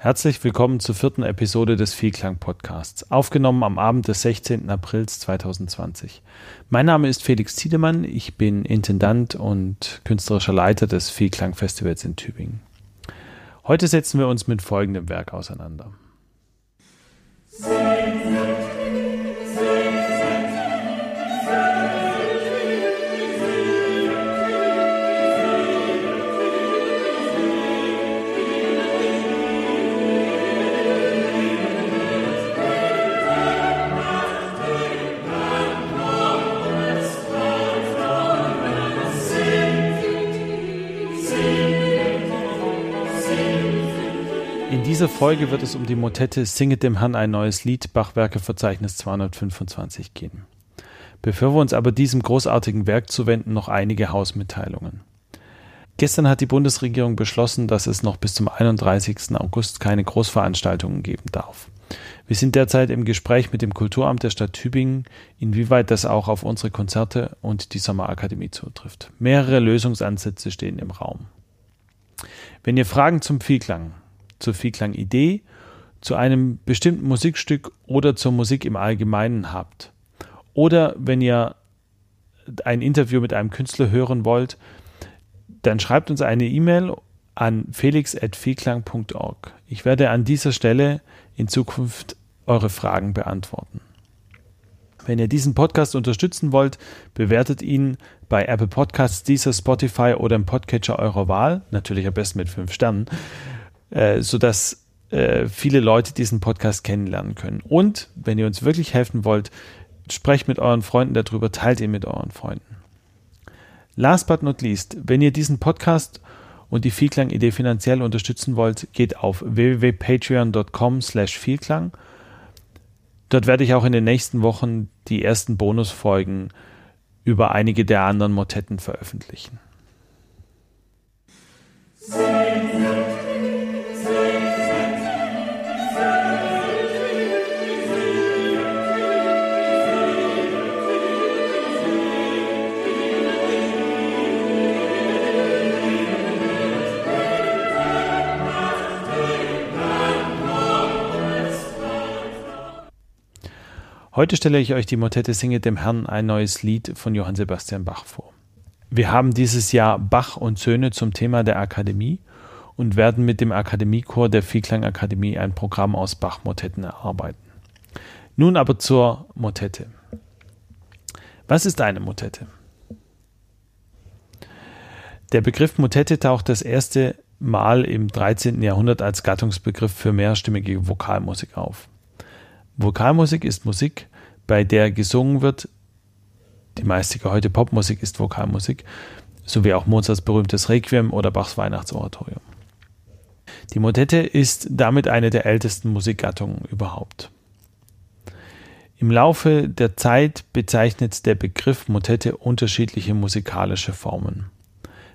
Herzlich willkommen zur vierten Episode des Vielklang Podcasts, aufgenommen am Abend des 16. Aprils 2020. Mein Name ist Felix Tiedemann, ich bin Intendant und künstlerischer Leiter des Vielklang Festivals in Tübingen. Heute setzen wir uns mit folgendem Werk auseinander. Singen. dieser Folge wird es um die Motette Singet dem Herrn ein neues Lied, Bachwerkeverzeichnis 225 gehen. Bevor wir uns aber diesem großartigen Werk zuwenden, noch einige Hausmitteilungen. Gestern hat die Bundesregierung beschlossen, dass es noch bis zum 31. August keine Großveranstaltungen geben darf. Wir sind derzeit im Gespräch mit dem Kulturamt der Stadt Tübingen, inwieweit das auch auf unsere Konzerte und die Sommerakademie zutrifft. Mehrere Lösungsansätze stehen im Raum. Wenn ihr Fragen zum Vielklang, zur Vielklang-Idee, zu einem bestimmten Musikstück oder zur Musik im Allgemeinen habt. Oder wenn ihr ein Interview mit einem Künstler hören wollt, dann schreibt uns eine E-Mail an felix.vielklang.org. Ich werde an dieser Stelle in Zukunft eure Fragen beantworten. Wenn ihr diesen Podcast unterstützen wollt, bewertet ihn bei Apple Podcasts, dieser Spotify oder im Podcatcher eurer Wahl, natürlich am besten mit fünf Sternen äh, sodass äh, viele Leute diesen Podcast kennenlernen können. Und wenn ihr uns wirklich helfen wollt, sprecht mit euren Freunden darüber, teilt ihn mit euren Freunden. Last but not least, wenn ihr diesen Podcast und die Vielklang-Idee finanziell unterstützen wollt, geht auf www.patreon.com slash Vielklang. Dort werde ich auch in den nächsten Wochen die ersten Bonusfolgen über einige der anderen Motetten veröffentlichen. Heute stelle ich euch die Motette Singet dem Herrn ein neues Lied von Johann Sebastian Bach vor. Wir haben dieses Jahr Bach und Söhne zum Thema der Akademie und werden mit dem Akademiechor der Vielklang Akademie ein Programm aus Bach-Motetten erarbeiten. Nun aber zur Motette. Was ist eine Motette? Der Begriff Motette taucht das erste Mal im 13. Jahrhundert als Gattungsbegriff für mehrstimmige Vokalmusik auf. Vokalmusik ist Musik, bei der gesungen wird. Die meiste heute Popmusik ist Vokalmusik, sowie auch Mozarts berühmtes Requiem oder Bachs Weihnachtsoratorium. Die Motette ist damit eine der ältesten Musikgattungen überhaupt. Im Laufe der Zeit bezeichnet der Begriff Motette unterschiedliche musikalische Formen.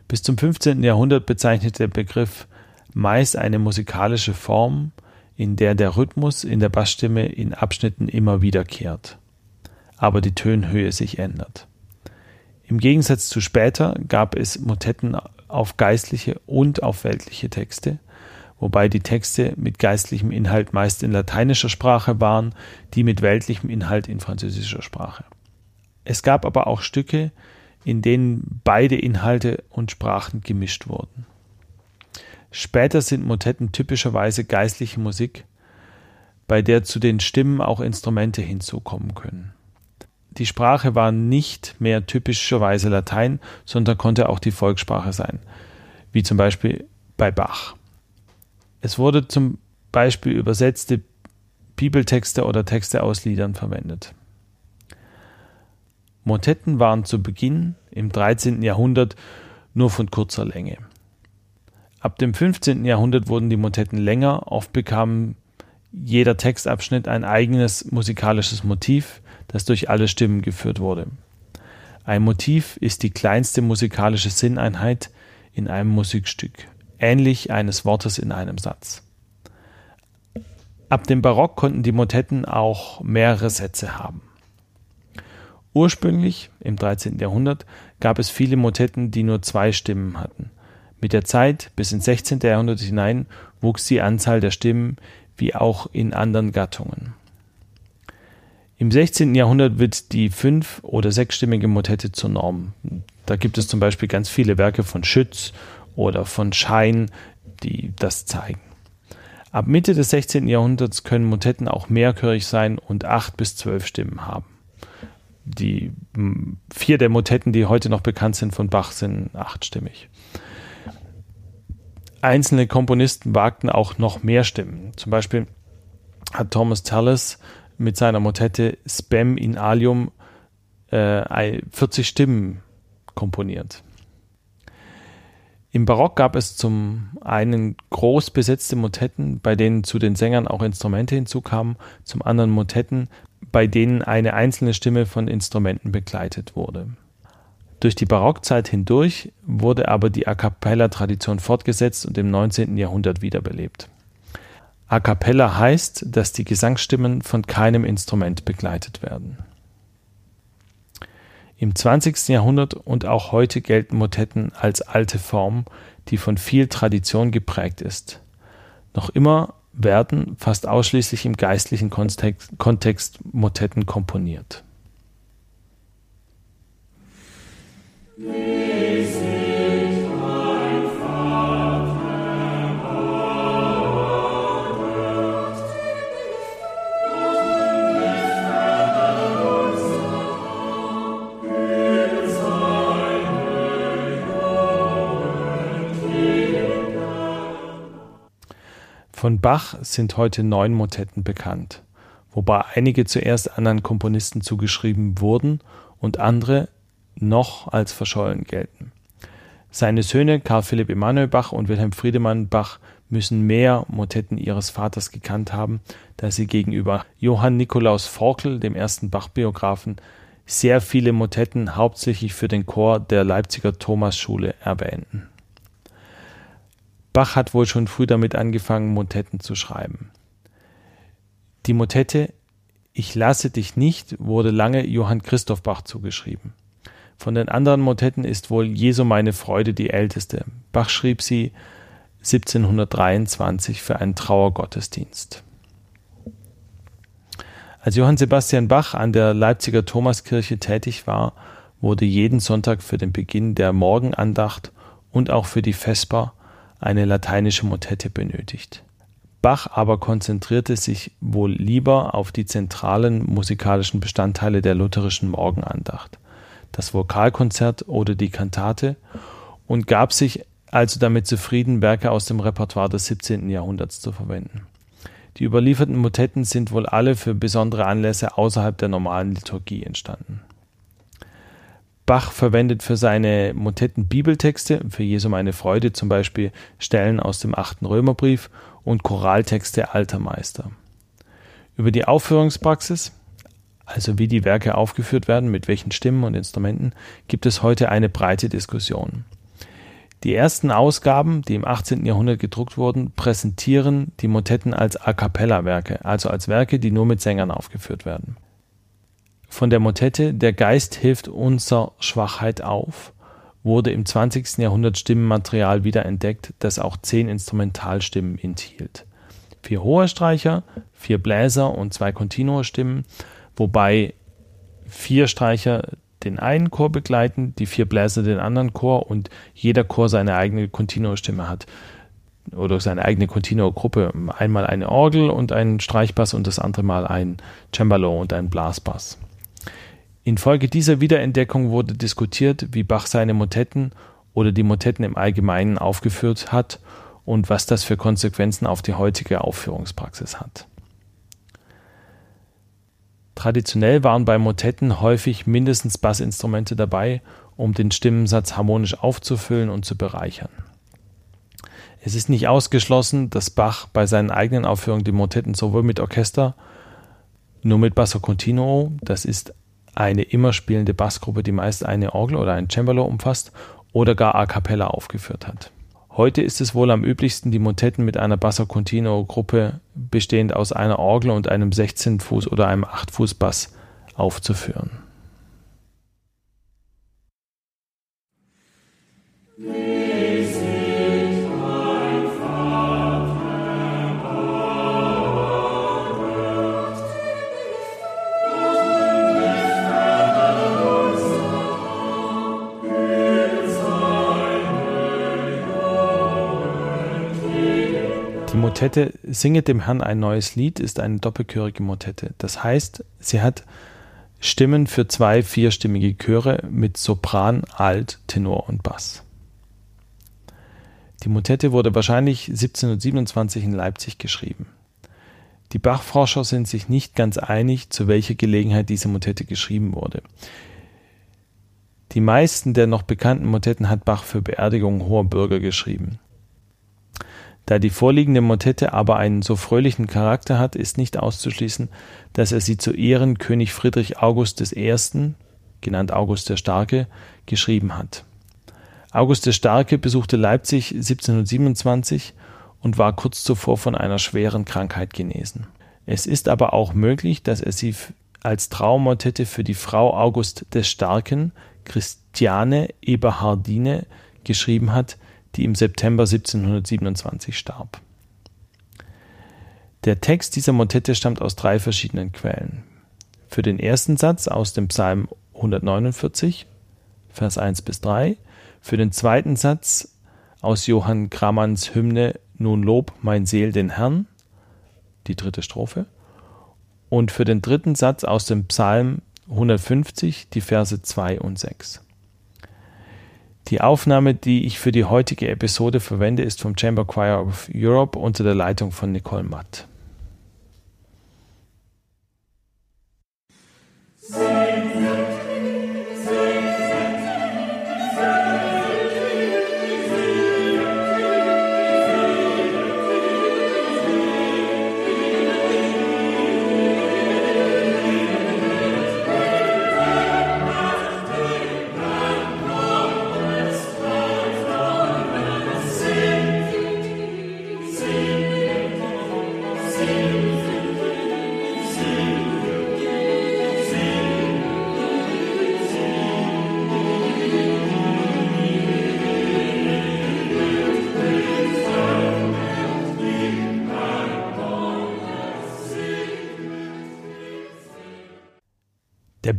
Bis zum 15. Jahrhundert bezeichnet der Begriff meist eine musikalische Form, in der der Rhythmus in der Bassstimme in Abschnitten immer wiederkehrt, aber die Tönhöhe sich ändert. Im Gegensatz zu später gab es Motetten auf geistliche und auf weltliche Texte, wobei die Texte mit geistlichem Inhalt meist in lateinischer Sprache waren, die mit weltlichem Inhalt in französischer Sprache. Es gab aber auch Stücke, in denen beide Inhalte und Sprachen gemischt wurden. Später sind Motetten typischerweise geistliche Musik, bei der zu den Stimmen auch Instrumente hinzukommen können. Die Sprache war nicht mehr typischerweise Latein, sondern konnte auch die Volkssprache sein, wie zum Beispiel bei Bach. Es wurde zum Beispiel übersetzte Bibeltexte oder Texte aus Liedern verwendet. Motetten waren zu Beginn im 13. Jahrhundert nur von kurzer Länge. Ab dem 15. Jahrhundert wurden die Motetten länger, oft bekam jeder Textabschnitt ein eigenes musikalisches Motiv, das durch alle Stimmen geführt wurde. Ein Motiv ist die kleinste musikalische Sinneinheit in einem Musikstück, ähnlich eines Wortes in einem Satz. Ab dem Barock konnten die Motetten auch mehrere Sätze haben. Ursprünglich, im 13. Jahrhundert, gab es viele Motetten, die nur zwei Stimmen hatten – Mit der Zeit bis ins 16. Jahrhundert hinein wuchs die Anzahl der Stimmen wie auch in anderen Gattungen. Im 16. Jahrhundert wird die fünf- oder sechsstimmige Motette zur Norm. Da gibt es zum Beispiel ganz viele Werke von Schütz oder von Schein, die das zeigen. Ab Mitte des 16. Jahrhunderts können Motetten auch mehrchörig sein und acht bis zwölf Stimmen haben. Die vier der Motetten, die heute noch bekannt sind von Bach, sind achtstimmig. Einzelne Komponisten wagten auch noch mehr Stimmen. Zum Beispiel hat Thomas Tallis mit seiner Motette Spam in Alium äh, 40 Stimmen komponiert. Im Barock gab es zum einen groß besetzte Motetten, bei denen zu den Sängern auch Instrumente hinzukamen, zum anderen Motetten, bei denen eine einzelne Stimme von Instrumenten begleitet wurde. Durch die Barockzeit hindurch wurde aber die A cappella-Tradition fortgesetzt und im 19. Jahrhundert wiederbelebt. A cappella heißt, dass die Gesangsstimmen von keinem Instrument begleitet werden. Im 20. Jahrhundert und auch heute gelten Motetten als alte Form, die von viel Tradition geprägt ist. Noch immer werden fast ausschließlich im geistlichen Kontext, Kontext Motetten komponiert. Von Bach sind heute neun Motetten bekannt, wobei einige zuerst anderen Komponisten zugeschrieben wurden und andere noch als verschollen gelten. Seine Söhne Karl Philipp Emanuel Bach und Wilhelm Friedemann Bach müssen mehr Motetten ihres Vaters gekannt haben, da sie gegenüber Johann Nikolaus Forkel, dem ersten Bach-Biografen, sehr viele Motetten hauptsächlich für den Chor der Leipziger Thomasschule erwähnten. Bach hat wohl schon früh damit angefangen, Motetten zu schreiben. Die Motette Ich lasse dich nicht wurde lange Johann Christoph Bach zugeschrieben. Von den anderen Motetten ist wohl Jesu meine Freude die älteste. Bach schrieb sie 1723 für einen Trauergottesdienst. Als Johann Sebastian Bach an der Leipziger Thomaskirche tätig war, wurde jeden Sonntag für den Beginn der Morgenandacht und auch für die Vesper eine lateinische Motette benötigt. Bach aber konzentrierte sich wohl lieber auf die zentralen musikalischen Bestandteile der lutherischen Morgenandacht, das Vokalkonzert oder die Kantate, und gab sich also damit zufrieden, Werke aus dem Repertoire des 17. Jahrhunderts zu verwenden. Die überlieferten Motetten sind wohl alle für besondere Anlässe außerhalb der normalen Liturgie entstanden. Bach verwendet für seine Motetten Bibeltexte, für Jesu meine Freude zum Beispiel Stellen aus dem achten Römerbrief und Choraltexte alter Meister. Über die Aufführungspraxis, also wie die Werke aufgeführt werden, mit welchen Stimmen und Instrumenten, gibt es heute eine breite Diskussion. Die ersten Ausgaben, die im 18. Jahrhundert gedruckt wurden, präsentieren die Motetten als A cappella Werke, also als Werke, die nur mit Sängern aufgeführt werden von der Motette Der Geist hilft unser Schwachheit auf wurde im 20. Jahrhundert Stimmenmaterial wiederentdeckt, das auch zehn Instrumentalstimmen enthielt. Vier hohe Streicher, vier Bläser und zwei Kontinuostimmen, wobei vier Streicher den einen Chor begleiten, die vier Bläser den anderen Chor und jeder Chor seine eigene Kontinuostimme hat oder seine eigene Continuo-Gruppe. Einmal eine Orgel und ein Streichbass und das andere Mal ein Cembalo und ein Blasbass. Infolge dieser Wiederentdeckung wurde diskutiert, wie Bach seine Motetten oder die Motetten im Allgemeinen aufgeführt hat und was das für Konsequenzen auf die heutige Aufführungspraxis hat. Traditionell waren bei Motetten häufig mindestens Bassinstrumente dabei, um den Stimmensatz harmonisch aufzufüllen und zu bereichern. Es ist nicht ausgeschlossen, dass Bach bei seinen eigenen Aufführungen die Motetten sowohl mit Orchester, nur mit Basso Continuo, das ist eine immer spielende Bassgruppe, die meist eine Orgel oder ein Cembalo umfasst, oder gar a cappella aufgeführt hat. Heute ist es wohl am üblichsten, die Motetten mit einer Basso Continuo Gruppe bestehend aus einer Orgel und einem 16 Fuß oder einem 8 Fuß Bass aufzuführen. Musik Motette Singet dem Herrn ein neues Lied ist eine doppelchörige Motette. Das heißt, sie hat Stimmen für zwei vierstimmige Chöre mit Sopran, Alt, Tenor und Bass. Die Motette wurde wahrscheinlich 1727 in Leipzig geschrieben. Die Bachforscher sind sich nicht ganz einig, zu welcher Gelegenheit diese Motette geschrieben wurde. Die meisten der noch bekannten Motetten hat Bach für Beerdigungen hoher Bürger geschrieben. Da die vorliegende Motette aber einen so fröhlichen Charakter hat, ist nicht auszuschließen, dass er sie zu Ehren König Friedrich August I., genannt August der Starke, geschrieben hat. August der Starke besuchte Leipzig 1727 und war kurz zuvor von einer schweren Krankheit genesen. Es ist aber auch möglich, dass er sie als Traummotette für die Frau August des Starken, Christiane Eberhardine, geschrieben hat, die im September 1727 starb. Der Text dieser Motette stammt aus drei verschiedenen Quellen. Für den ersten Satz aus dem Psalm 149, Vers 1 bis 3, für den zweiten Satz aus Johann Grammanns Hymne Nun lob mein Seel den Herrn, die dritte Strophe, und für den dritten Satz aus dem Psalm 150 die Verse 2 und 6. Die Aufnahme, die ich für die heutige Episode verwende, ist vom Chamber Choir of Europe unter der Leitung von Nicole Matt.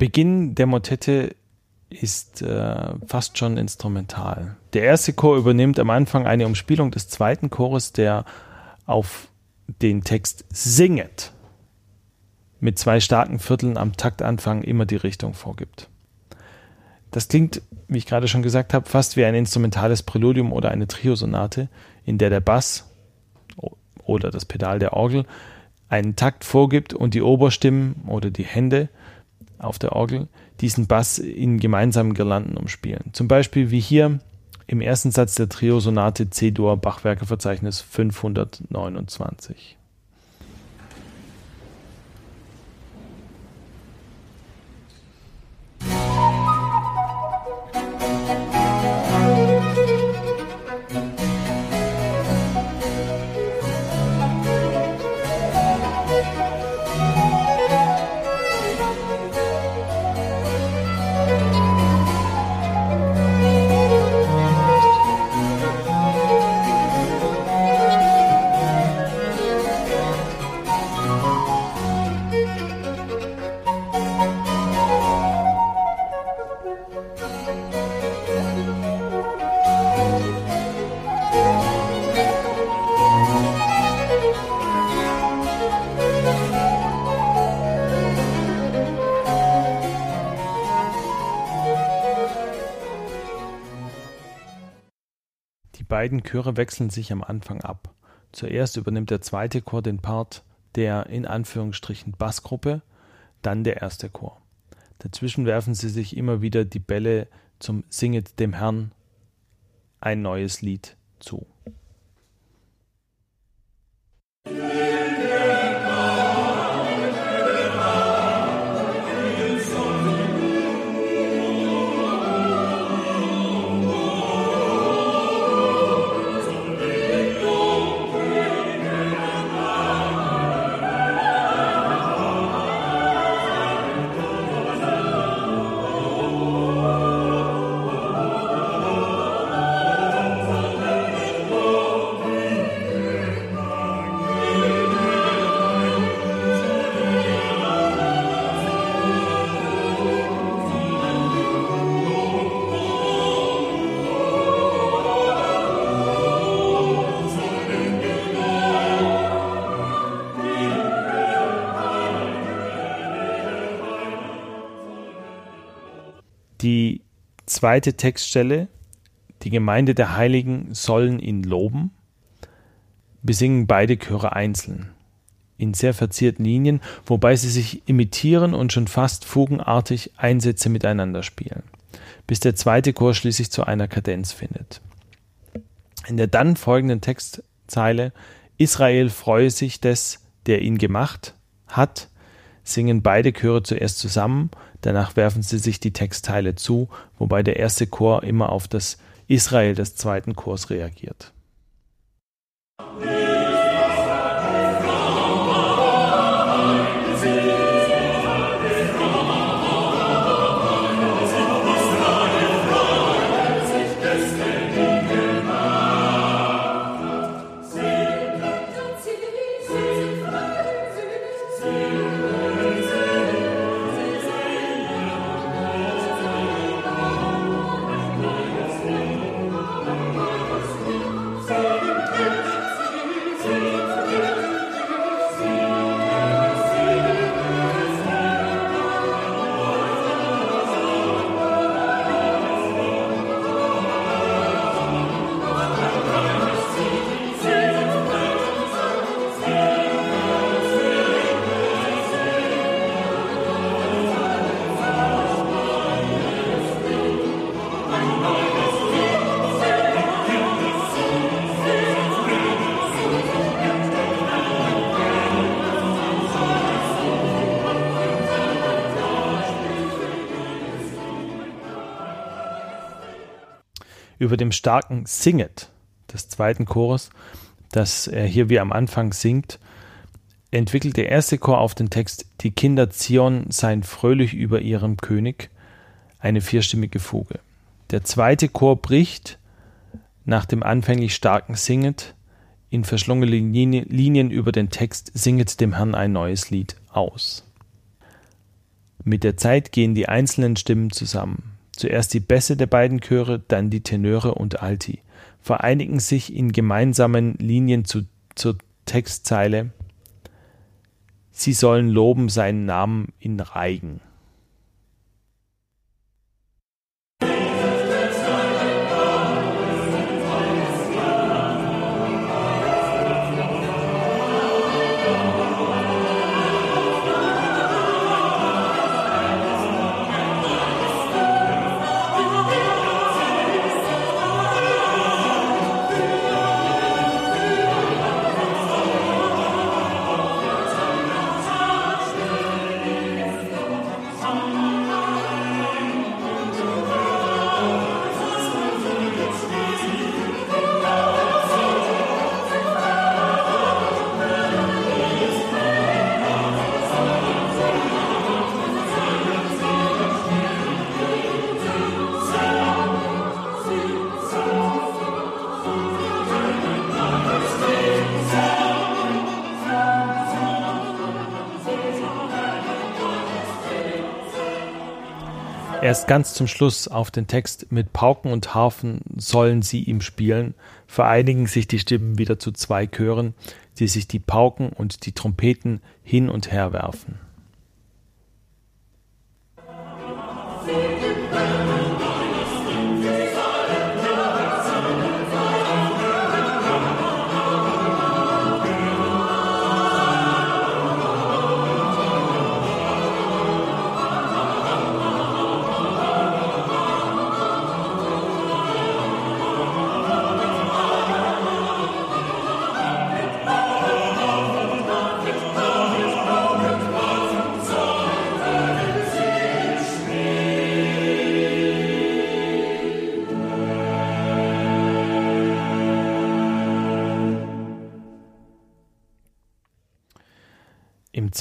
Beginn der Motette ist äh, fast schon instrumental. Der erste Chor übernimmt am Anfang eine Umspielung des zweiten Chores, der auf den Text singet mit zwei starken Vierteln am Taktanfang immer die Richtung vorgibt. Das klingt, wie ich gerade schon gesagt habe, fast wie ein instrumentales Präludium oder eine Triosonate, in der der Bass oder das Pedal der Orgel einen Takt vorgibt und die Oberstimmen oder die Hände auf der Orgel diesen Bass in gemeinsamen Girlanden umspielen. Zum Beispiel wie hier im ersten Satz der Trio-Sonate C-Dur Bachwerkeverzeichnis 529. beiden Chöre wechseln sich am Anfang ab. Zuerst übernimmt der zweite Chor den Part der in Anführungsstrichen Bassgruppe, dann der erste Chor. Dazwischen werfen sie sich immer wieder die Bälle zum Singet dem Herrn ein neues Lied zu. Zweite Textstelle, die Gemeinde der Heiligen sollen ihn loben, besingen beide Chöre einzeln in sehr verzierten Linien, wobei sie sich imitieren und schon fast fugenartig Einsätze miteinander spielen, bis der zweite Chor schließlich zu einer Kadenz findet. In der dann folgenden Textzeile Israel freue sich des, der ihn gemacht hat, singen beide Chöre zuerst zusammen, danach werfen sie sich die Textteile zu, wobei der erste Chor immer auf das Israel des zweiten Chors reagiert. Über dem starken Singet des zweiten Chores, das er hier wie am Anfang singt, entwickelt der erste Chor auf den Text Die Kinder Zion seien fröhlich über ihrem König, eine vierstimmige Fuge. Der zweite Chor bricht nach dem anfänglich starken Singet in verschlungene Linien über den Text Singet dem Herrn ein neues Lied aus. Mit der Zeit gehen die einzelnen Stimmen zusammen. Zuerst die Bässe der beiden Chöre, dann die Tenöre und Alti, vereinigen sich in gemeinsamen Linien zu, zur Textzeile Sie sollen loben seinen Namen in Reigen. Erst ganz zum Schluss auf den Text mit Pauken und Harfen sollen sie ihm spielen, vereinigen sich die Stimmen wieder zu zwei Chören, die sich die Pauken und die Trompeten hin und her werfen.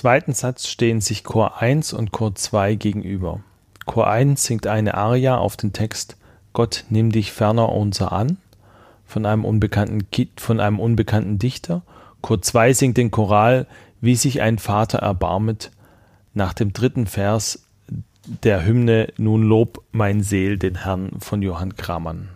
Zweiten Satz stehen sich Chor 1 und Chor 2 gegenüber. Chor 1 singt eine Aria auf den Text Gott nimm dich ferner unser an von einem unbekannten, von einem unbekannten Dichter. Chor 2 singt den Choral Wie sich ein Vater erbarmet nach dem dritten Vers der Hymne Nun lob mein Seel den Herrn von Johann Kramann.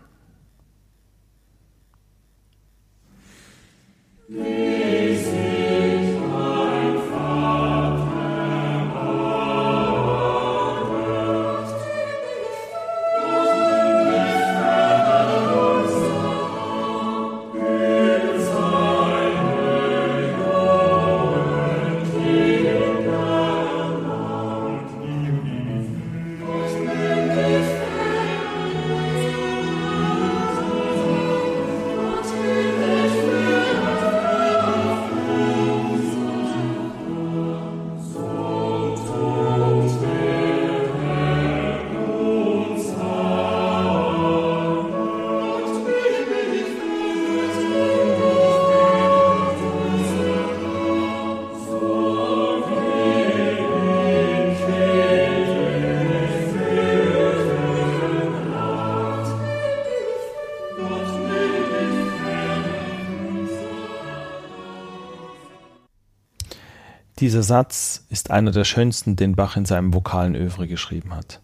Dieser Satz ist einer der schönsten, den Bach in seinem vokalen Övre geschrieben hat.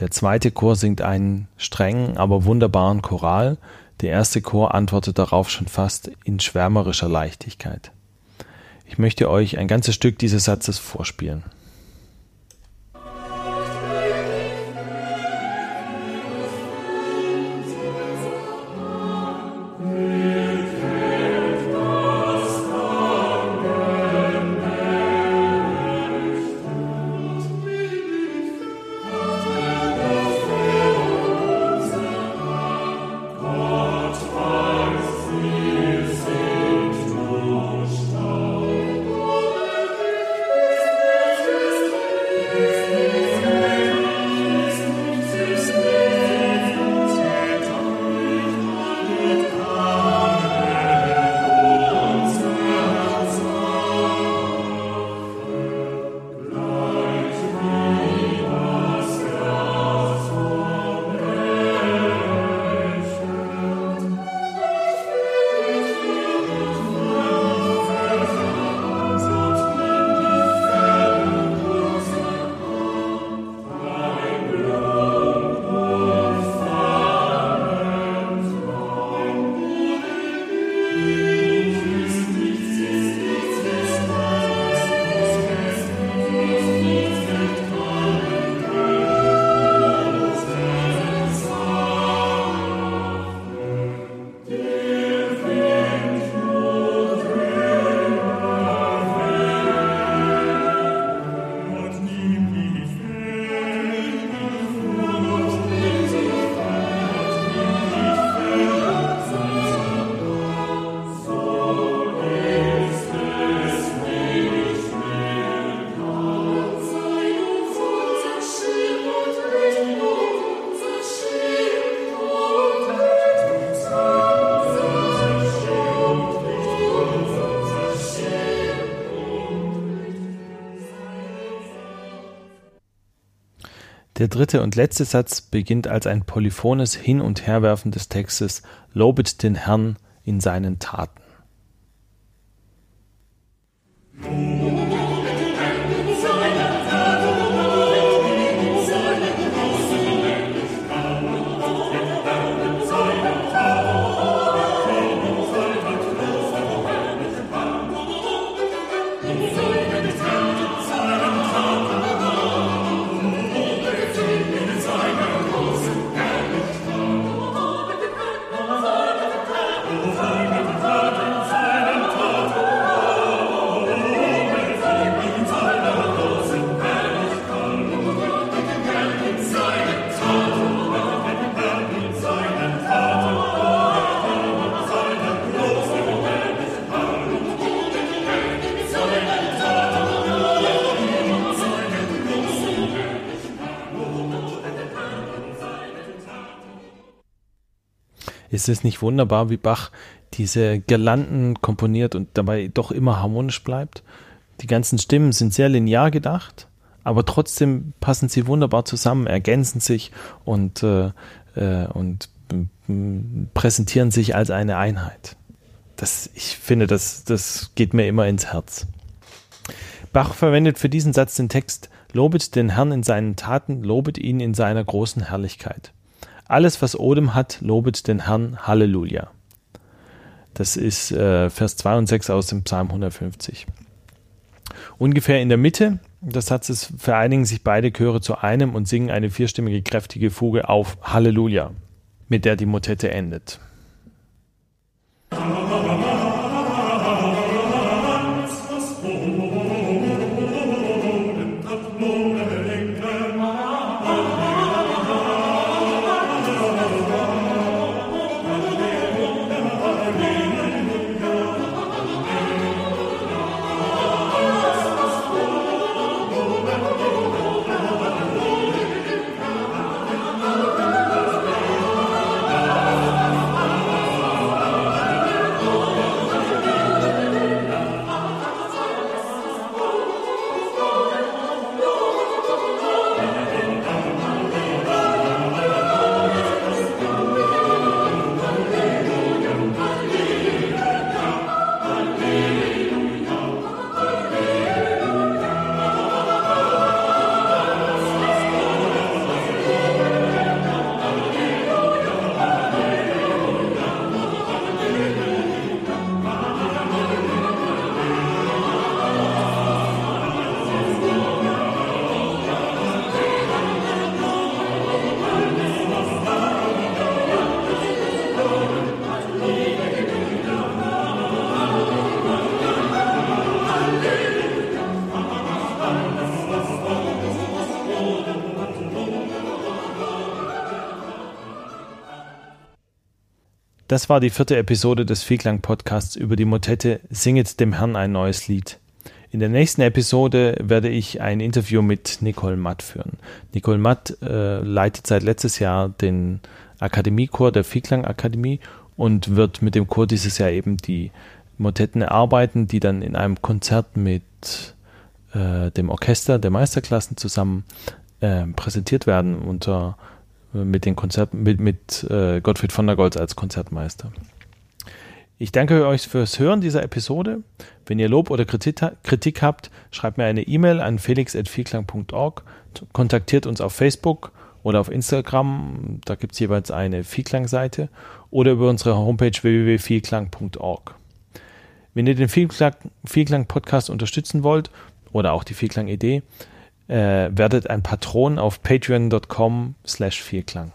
Der zweite Chor singt einen strengen, aber wunderbaren Choral, der erste Chor antwortet darauf schon fast in schwärmerischer Leichtigkeit. Ich möchte euch ein ganzes Stück dieses Satzes vorspielen. Der dritte und letzte Satz beginnt als ein polyphones Hin- und Herwerfen des Textes Lobet den Herrn in seinen Taten. Ist es nicht wunderbar, wie Bach diese Girlanden komponiert und dabei doch immer harmonisch bleibt? Die ganzen Stimmen sind sehr linear gedacht, aber trotzdem passen sie wunderbar zusammen, ergänzen sich und, äh, äh und präsentieren sich als eine Einheit. Das, ich finde, das, das geht mir immer ins Herz. Bach verwendet für diesen Satz den Text Lobet den Herrn in seinen Taten, lobet ihn in seiner großen Herrlichkeit. Alles, was Odem hat, lobet den Herrn. Halleluja. Das ist äh, Vers 2 und 6 aus dem Psalm 150. Ungefähr in der Mitte des Satzes vereinigen sich beide Chöre zu einem und singen eine vierstimmige kräftige Fuge auf Halleluja, mit der die Motette endet. Das war die vierte Episode des Vielklang Podcasts über die Motette Singet dem Herrn ein neues Lied. In der nächsten Episode werde ich ein Interview mit Nicole Matt führen. Nicole Matt äh, leitet seit letztes Jahr den Akademiechor der Vielklang Akademie und wird mit dem Chor dieses Jahr eben die Motetten erarbeiten, die dann in einem Konzert mit äh, dem Orchester der Meisterklassen zusammen äh, präsentiert werden unter mit den Konzerten, mit, mit äh, Gottfried von der Goltz als Konzertmeister. Ich danke euch fürs Hören dieser Episode. Wenn ihr Lob oder Kritik, Kritik habt, schreibt mir eine E-Mail an felix.vielklang.org, kontaktiert uns auf Facebook oder auf Instagram, da gibt es jeweils eine Vielklang-Seite, oder über unsere Homepage www.vielklang.org. Wenn ihr den Vielklang-Podcast unterstützen wollt oder auch die Vielklang-Idee, äh, werdet ein Patron auf patreon.com slash Vierklang.